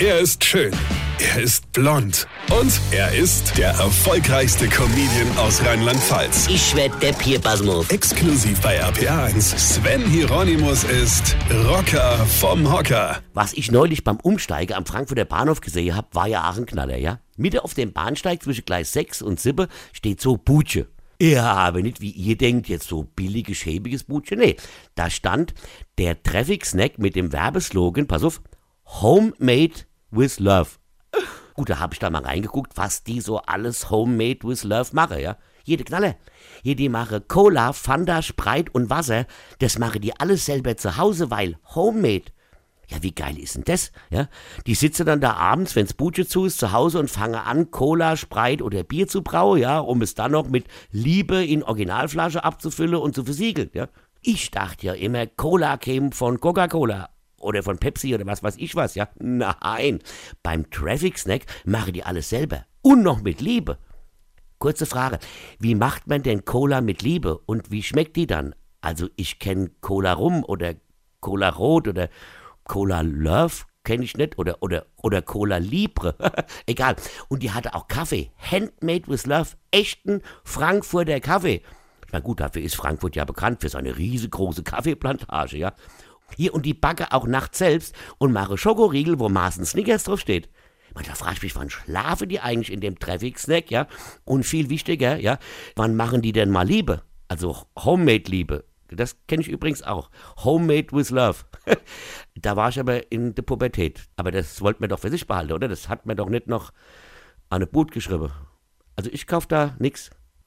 Er ist schön. Er ist blond. Und er ist der erfolgreichste Comedian aus Rheinland-Pfalz. Ich werd der Pierpasmus. Exklusiv bei RPA1. Sven Hieronymus ist Rocker vom Hocker. Was ich neulich beim Umsteigen am Frankfurter Bahnhof gesehen hab, war ja auch ein Knaller, ja? Mitte auf dem Bahnsteig zwischen Gleis 6 und 7 steht so Butsche. Ja, aber nicht wie ihr denkt, jetzt so billiges, schäbiges Butsche. Nee, da stand der Traffic Snack mit dem Werbeslogan, pass auf, Homemade with Love. Gut, da habe ich da mal reingeguckt, was die so alles Homemade with Love machen, ja. Jede Knalle. Hier, die mache Cola, Fanta, Spreit und Wasser. Das mache die alles selber zu Hause, weil Homemade. Ja, wie geil ist denn das? Ja, die sitzen dann da abends, wenn's Butsche zu ist, zu Hause und fangen an, Cola, Spreit oder Bier zu brauen, ja, um es dann noch mit Liebe in Originalflasche abzufüllen und zu versiegeln, ja. Ich dachte ja immer, Cola käme von Coca-Cola oder von Pepsi oder was weiß ich was, ja. Nein, beim Traffic Snack machen die alles selber und noch mit Liebe. Kurze Frage, wie macht man denn Cola mit Liebe und wie schmeckt die dann? Also ich kenne Cola Rum oder Cola Rot oder Cola Love kenne ich nicht oder oder oder Cola Libre, egal. Und die hatte auch Kaffee, Handmade with Love, echten Frankfurter Kaffee. Na gut, dafür ist Frankfurt ja bekannt für seine riesengroße Kaffeeplantage, ja. Hier und die backe auch nachts selbst und mache Schokoriegel, wo Maßen Snickers drauf steht. Manchmal frage ich mich, wann schlafen die eigentlich in dem Traffic-Snack, ja? Und viel wichtiger, ja, wann machen die denn mal Liebe? Also Homemade-Liebe. Das kenne ich übrigens auch. Homemade with Love. da war ich aber in der Pubertät. Aber das wollte man doch für sich behalten, oder? Das hat man doch nicht noch eine Boot geschrieben. Also ich kauf da nix.